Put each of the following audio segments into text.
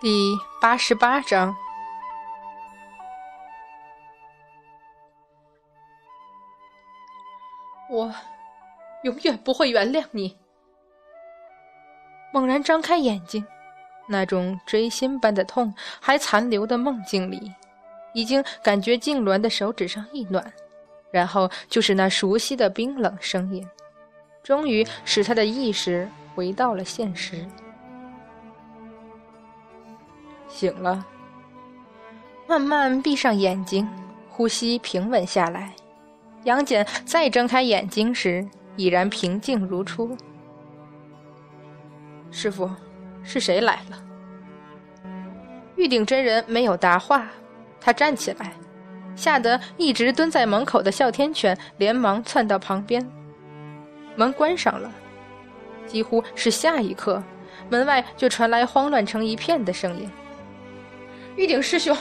第八十八章，我永远不会原谅你。猛然张开眼睛，那种锥心般的痛还残留的梦境里，已经感觉痉挛的手指上一暖，然后就是那熟悉的冰冷声音，终于使他的意识回到了现实。醒了，慢慢闭上眼睛，呼吸平稳下来。杨戬再睁开眼睛时，已然平静如初。师傅，是谁来了？玉鼎真人没有答话，他站起来，吓得一直蹲在门口的哮天犬连忙窜到旁边。门关上了，几乎是下一刻，门外就传来慌乱成一片的声音。玉鼎师兄，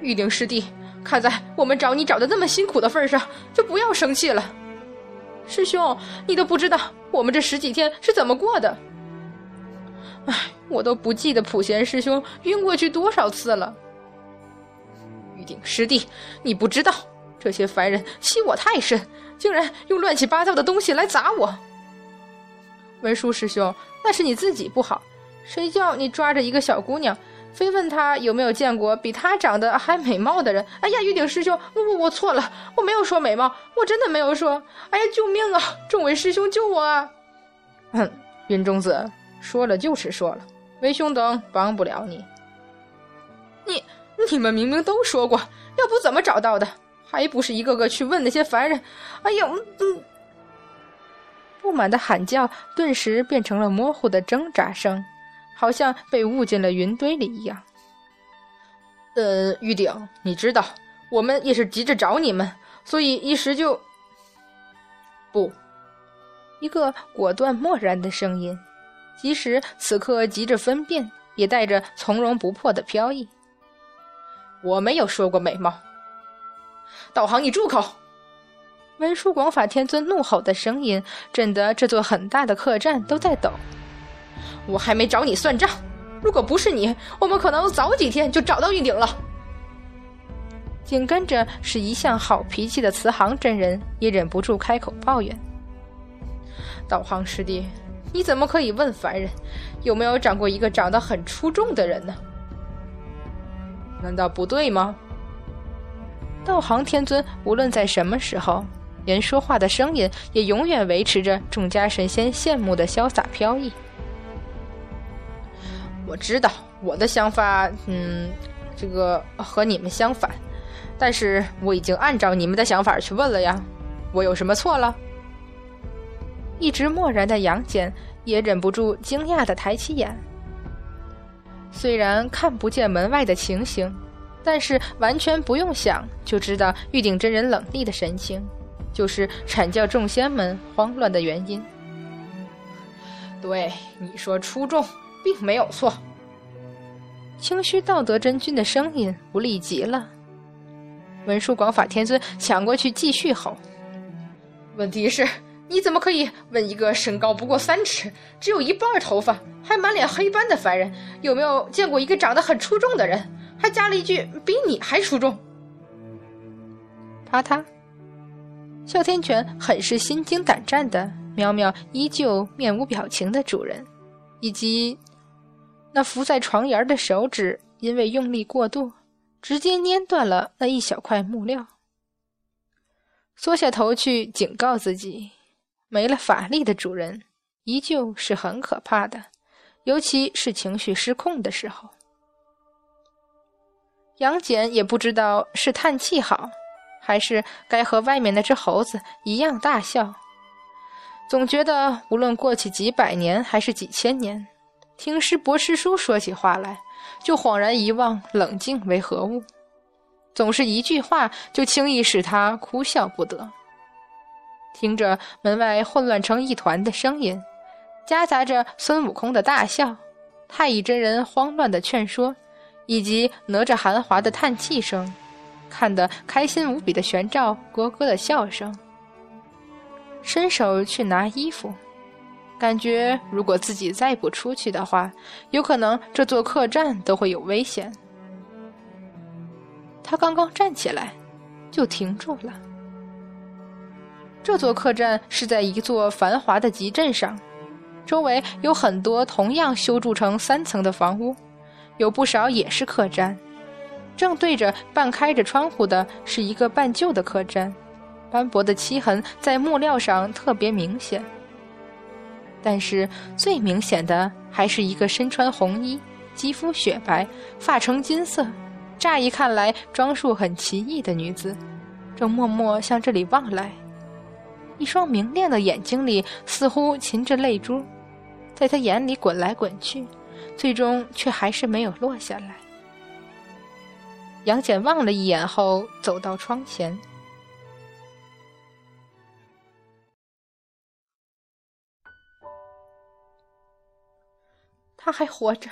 玉鼎师弟，看在我们找你找的那么辛苦的份上，就不要生气了。师兄，你都不知道我们这十几天是怎么过的。唉，我都不记得普贤师兄晕过去多少次了。玉鼎师弟，你不知道，这些凡人欺我太甚，竟然用乱七八糟的东西来砸我。文殊师兄，那是你自己不好，谁叫你抓着一个小姑娘？非问他有没有见过比他长得还美貌的人。哎呀，玉鼎师兄，我我我错了，我没有说美貌，我真的没有说。哎呀，救命啊！众位师兄救我啊！哼，云中子说了就是说了，为兄等帮不了你。你你们明明都说过，要不怎么找到的？还不是一个个去问那些凡人？哎呀，嗯，不满的喊叫顿时变成了模糊的挣扎声。好像被误进了云堆里一样。呃，玉鼎，你知道，我们也是急着找你们，所以一时就……不，一个果断漠然的声音，即使此刻急着分辨，也带着从容不迫的飘逸。我没有说过美貌。道行，你住口！文殊广法天尊怒吼的声音，震得这座很大的客栈都在抖。我还没找你算账，如果不是你，我们可能早几天就找到玉鼎了。紧跟着是一向好脾气的慈航真人也忍不住开口抱怨：“道行师弟，你怎么可以问凡人有没有长过一个长得很出众的人呢？难道不对吗？”道行天尊无论在什么时候，连说话的声音也永远维持着众家神仙羡慕的潇洒飘逸。我知道我的想法，嗯，这个和你们相反，但是我已经按照你们的想法去问了呀，我有什么错了？一直漠然的杨戬也忍不住惊讶的抬起眼，虽然看不见门外的情形，但是完全不用想就知道玉鼎真人冷厉的神情，就是阐教众仙们慌乱的原因。对，你说出众。并没有错。清虚道德真君的声音无力极了。文殊广法天尊抢过去继续吼：“问题是，你怎么可以问一个身高不过三尺、只有一半头发、还满脸黑斑的凡人，有没有见过一个长得很出众的人？还加了一句比你还出众。”啪嗒，哮天犬很是心惊胆战的瞄瞄依旧面无表情的主人，以及。那伏在床沿的手指，因为用力过度，直接捏断了那一小块木料。缩下头去警告自己，没了法力的主人依旧是很可怕的，尤其是情绪失控的时候。杨戬也不知道是叹气好，还是该和外面那只猴子一样大笑。总觉得无论过去几百年还是几千年。听师伯师叔说起话来，就恍然遗忘冷静为何物，总是一句话就轻易使他哭笑不得。听着门外混乱成一团的声音，夹杂着孙悟空的大笑、太乙真人慌乱的劝说，以及哪吒寒华的叹气声，看得开心无比的玄照咯咯的笑声，伸手去拿衣服。感觉如果自己再不出去的话，有可能这座客栈都会有危险。他刚刚站起来，就停住了。这座客栈是在一座繁华的集镇上，周围有很多同样修筑成三层的房屋，有不少也是客栈。正对着半开着窗户的是一个半旧的客栈，斑驳的漆痕在木料上特别明显。但是最明显的还是一个身穿红衣、肌肤雪白、发呈金色、乍一看来装束很奇异的女子，正默默向这里望来。一双明亮的眼睛里似乎噙着泪珠，在她眼里滚来滚去，最终却还是没有落下来。杨戬望了一眼后，走到窗前。他还活着，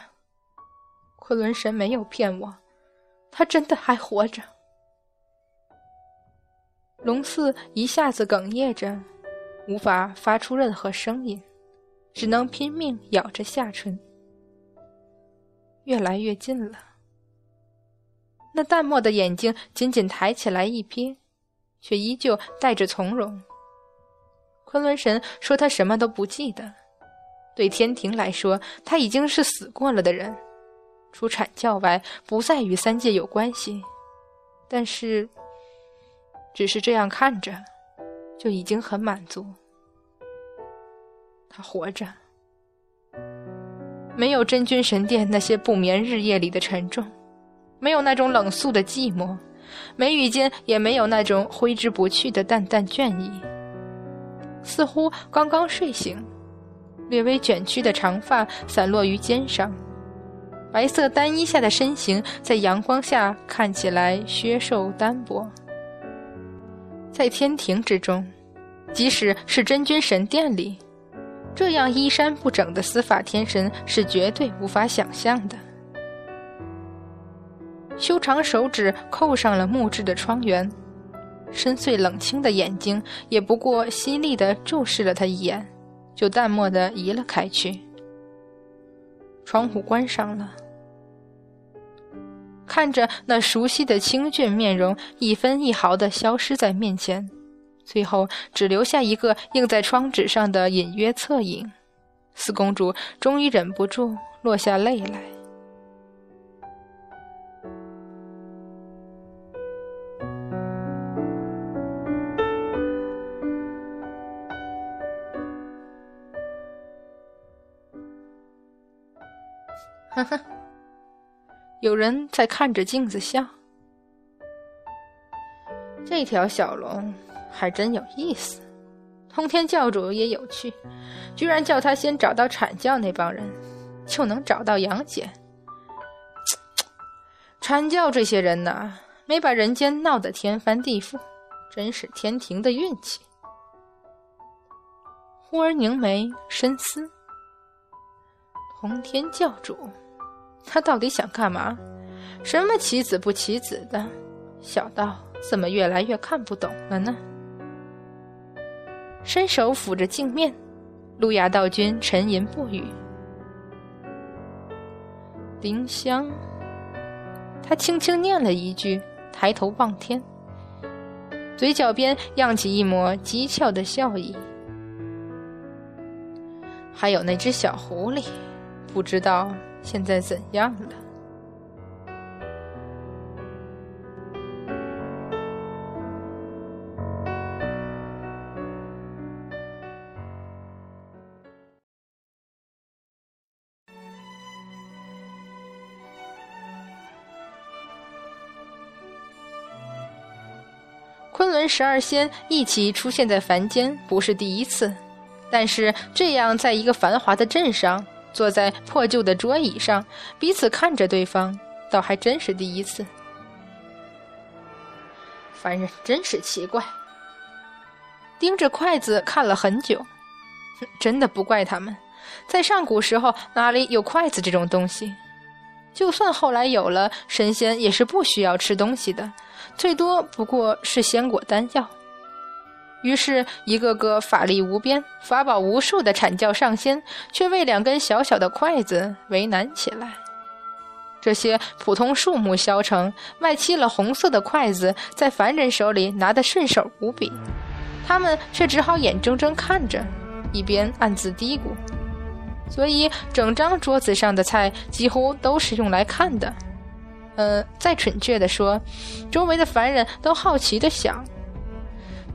昆仑神没有骗我，他真的还活着。龙四一下子哽咽着，无法发出任何声音，只能拼命咬着下唇。越来越近了，那淡漠的眼睛仅仅抬起来一瞥，却依旧带着从容。昆仑神说他什么都不记得。对天庭来说，他已经是死过了的人，除阐教外，不再与三界有关系。但是，只是这样看着，就已经很满足。他活着，没有真君神殿那些不眠日夜里的沉重，没有那种冷肃的寂寞，眉宇间也没有那种挥之不去的淡淡倦意，似乎刚刚睡醒。略微卷曲的长发散落于肩上，白色单衣下的身形在阳光下看起来削瘦单薄。在天庭之中，即使是真君神殿里，这样衣衫不整的司法天神是绝对无法想象的。修长手指扣上了木质的窗缘，深邃冷清的眼睛也不过犀利地注视了他一眼。就淡漠的移了开去。窗户关上了，看着那熟悉的清俊面容一分一毫的消失在面前，最后只留下一个映在窗纸上的隐约侧影，四公主终于忍不住落下泪来。有人在看着镜子笑。这条小龙还真有意思，通天教主也有趣，居然叫他先找到阐教那帮人，就能找到杨戬。阐教这些人呐，没把人间闹得天翻地覆，真是天庭的运气。忽而凝眉深思，通天教主。他到底想干嘛？什么棋子不棋子的，小道怎么越来越看不懂了呢？伸手抚着镜面，路亚道君沉吟不语。丁香，他轻轻念了一句，抬头望天，嘴角边漾起一抹讥诮的笑意。还有那只小狐狸，不知道。现在怎样了？昆仑十二仙一起出现在凡间，不是第一次，但是这样在一个繁华的镇上。坐在破旧的桌椅上，彼此看着对方，倒还真是第一次。凡人真是奇怪，盯着筷子看了很久，真的不怪他们，在上古时候哪里有筷子这种东西？就算后来有了，神仙也是不需要吃东西的，最多不过是仙果丹药。于是，一个个法力无边、法宝无数的阐教上仙，却为两根小小的筷子为难起来。这些普通树木削成、外漆了红色的筷子，在凡人手里拿得顺手无比，他们却只好眼睁睁看着，一边暗自嘀咕。所以，整张桌子上的菜几乎都是用来看的。呃，再准确的说，周围的凡人都好奇的想。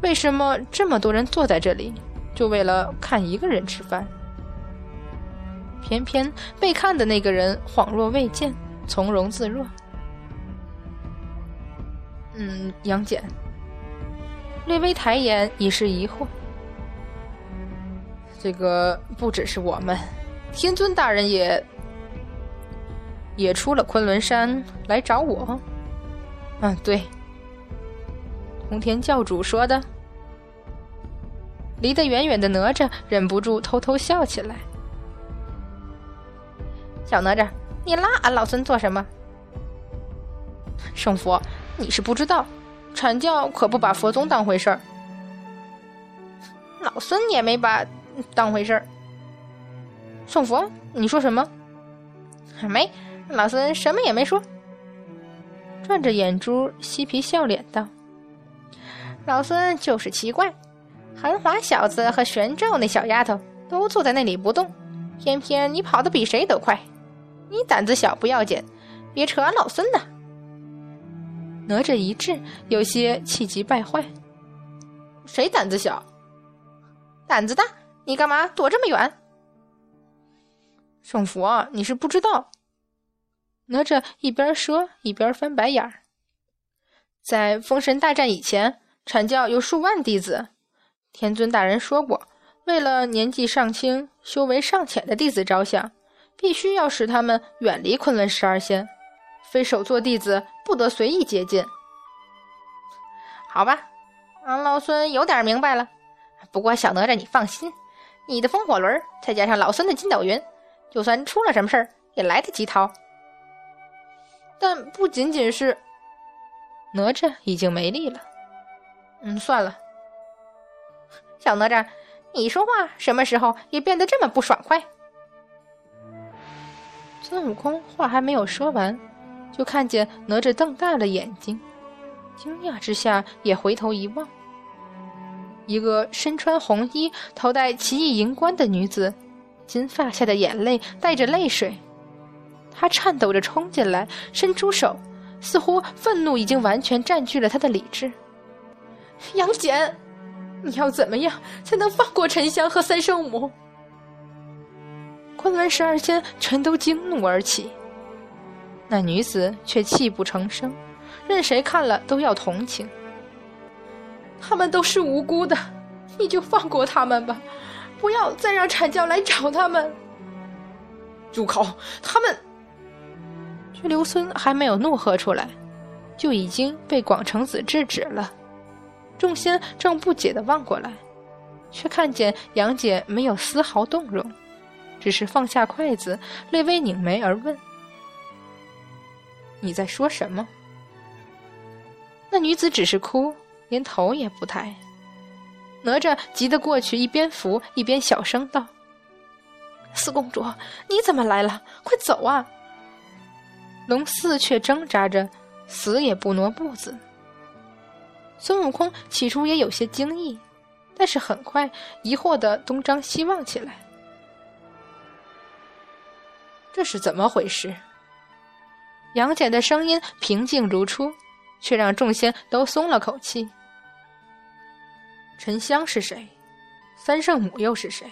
为什么这么多人坐在这里，就为了看一个人吃饭？偏偏被看的那个人恍若未见，从容自若。嗯，杨戬略微抬眼，已是疑惑。这个不只是我们，天尊大人也也出了昆仑山来找我。嗯，对。通天教主说的。离得远远的哪吒忍不住偷偷笑起来。小哪吒，你拉俺老孙做什么？圣佛，你是不知道，阐教可不把佛宗当回事儿。老孙也没把当回事儿。圣佛，你说什么？没，老孙什么也没说。转着眼珠，嬉皮笑脸道。老孙就是奇怪，韩华小子和玄照那小丫头都坐在那里不动，偏偏你跑得比谁都快。你胆子小不要紧，别扯俺老孙的。哪吒一滞，有些气急败坏。谁胆子小？胆子大？你干嘛躲这么远？圣佛，你是不知道。哪吒一边说一边翻白眼儿。在封神大战以前。阐教有数万弟子，天尊大人说过，为了年纪尚轻、修为尚浅的弟子着想，必须要使他们远离昆仑十二仙，非首座弟子不得随意接近。好吧，俺老孙有点明白了。不过小哪吒，你放心，你的风火轮再加上老孙的筋斗云，就算出了什么事儿，也来得及逃。但不仅仅是哪吒已经没力了。嗯，算了，小哪吒，你说话什么时候也变得这么不爽快？孙悟空话还没有说完，就看见哪吒瞪大了眼睛，惊讶之下也回头一望，一个身穿红衣、头戴奇异银冠的女子，金发下的眼泪带着泪水，她颤抖着冲进来，伸出手，似乎愤怒已经完全占据了她的理智。杨戬，你要怎么样才能放过沉香和三圣母？昆仑十二仙全都惊怒而起，那女子却泣不成声，任谁看了都要同情。他们都是无辜的，你就放过他们吧，不要再让阐教来找他们。住口！他们，却刘孙还没有怒喝出来，就已经被广成子制止了。众仙正不解的望过来，却看见杨戬没有丝毫动容，只是放下筷子，略微拧眉而问：“你在说什么？”那女子只是哭，连头也不抬。哪吒急得过去，一边扶一边小声道：“四公主，你怎么来了？快走啊！”龙四却挣扎着，死也不挪步子。孙悟空起初也有些惊异，但是很快疑惑的东张西望起来。这是怎么回事？杨戬的声音平静如初，却让众仙都松了口气。沉香是谁？三圣母又是谁？